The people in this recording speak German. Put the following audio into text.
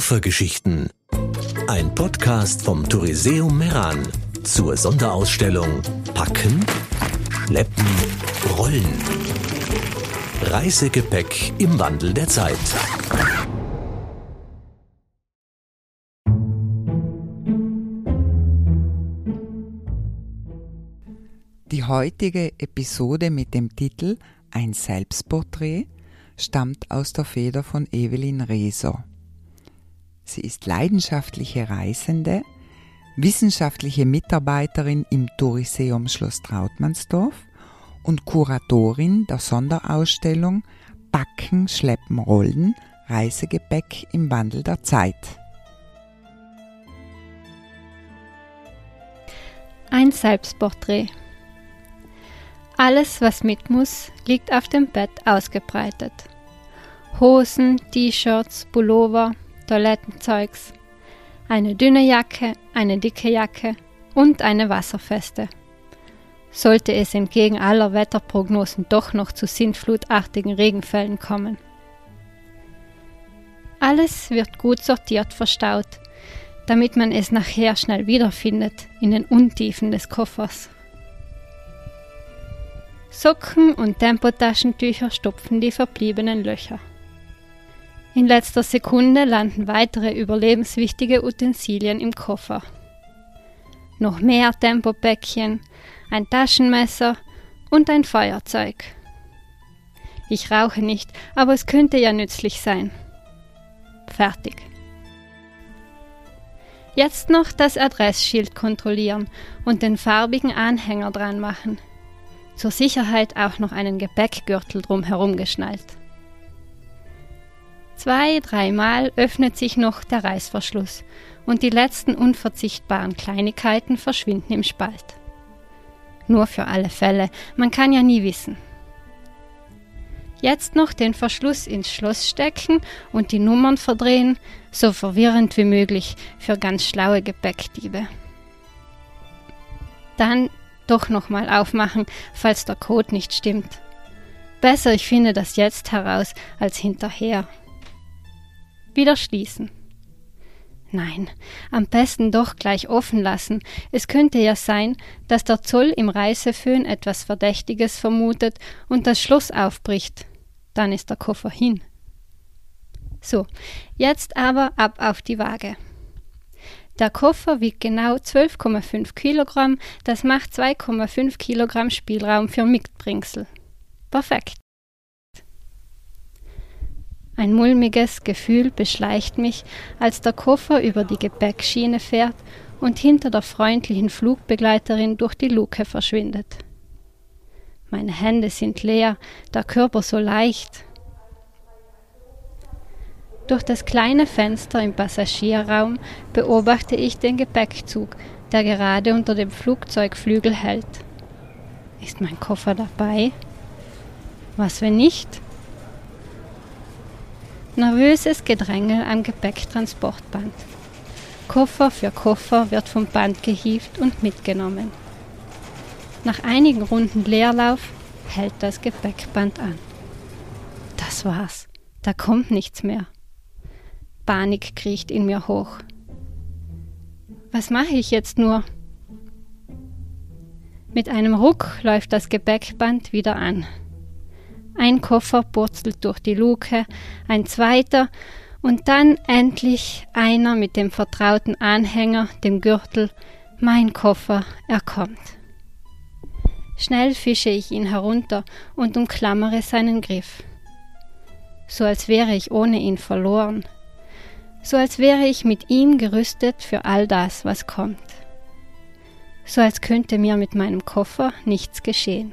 Koffergeschichten. Ein Podcast vom Touriseum Meran zur Sonderausstellung Packen, Schleppen, Rollen. Reisegepäck im Wandel der Zeit. Die heutige Episode mit dem Titel Ein Selbstporträt stammt aus der Feder von Evelyn Reser. Sie ist leidenschaftliche Reisende, wissenschaftliche Mitarbeiterin im Touriseum Schloss Trautmannsdorf und Kuratorin der Sonderausstellung Backen, Schleppen, Rollen, Reisegepäck im Wandel der Zeit. Ein Selbstporträt. Alles, was mit muss, liegt auf dem Bett ausgebreitet. Hosen, T-Shirts, Pullover, Toilettenzeugs, eine dünne Jacke, eine dicke Jacke und eine wasserfeste. Sollte es entgegen aller Wetterprognosen doch noch zu sintflutartigen Regenfällen kommen. Alles wird gut sortiert verstaut, damit man es nachher schnell wiederfindet in den Untiefen des Koffers. Socken und Tempotaschentücher stopfen die verbliebenen Löcher. In letzter Sekunde landen weitere überlebenswichtige Utensilien im Koffer. Noch mehr Tempopäckchen, ein Taschenmesser und ein Feuerzeug. Ich rauche nicht, aber es könnte ja nützlich sein. Fertig. Jetzt noch das Adressschild kontrollieren und den farbigen Anhänger dran machen. Zur Sicherheit auch noch einen Gepäckgürtel drumherum geschnallt. Zwei, dreimal öffnet sich noch der Reißverschluss und die letzten unverzichtbaren Kleinigkeiten verschwinden im Spalt. Nur für alle Fälle, man kann ja nie wissen. Jetzt noch den Verschluss ins Schloss stecken und die Nummern verdrehen, so verwirrend wie möglich für ganz schlaue Gepäckdiebe. Dann doch nochmal aufmachen, falls der Code nicht stimmt. Besser, ich finde das jetzt heraus als hinterher wieder schließen. Nein, am besten doch gleich offen lassen. Es könnte ja sein, dass der Zoll im Reiseföhn etwas Verdächtiges vermutet und das Schloss aufbricht. Dann ist der Koffer hin. So, jetzt aber ab auf die Waage. Der Koffer wiegt genau 12,5 Kilogramm, das macht 2,5 Kilogramm Spielraum für Mitbringsel. Perfekt. Ein mulmiges Gefühl beschleicht mich, als der Koffer über die Gepäckschiene fährt und hinter der freundlichen Flugbegleiterin durch die Luke verschwindet. Meine Hände sind leer, der Körper so leicht. Durch das kleine Fenster im Passagierraum beobachte ich den Gepäckzug, der gerade unter dem Flugzeugflügel hält. Ist mein Koffer dabei? Was, wenn nicht? Nervöses Gedrängel am Gepäcktransportband. Koffer für Koffer wird vom Band gehievt und mitgenommen. Nach einigen Runden Leerlauf hält das Gepäckband an. Das war's. Da kommt nichts mehr. Panik kriecht in mir hoch. Was mache ich jetzt nur? Mit einem Ruck läuft das Gepäckband wieder an. Ein Koffer purzelt durch die Luke, ein zweiter und dann endlich einer mit dem vertrauten Anhänger, dem Gürtel. Mein Koffer, er kommt. Schnell fische ich ihn herunter und umklammere seinen Griff. So als wäre ich ohne ihn verloren. So als wäre ich mit ihm gerüstet für all das, was kommt. So als könnte mir mit meinem Koffer nichts geschehen.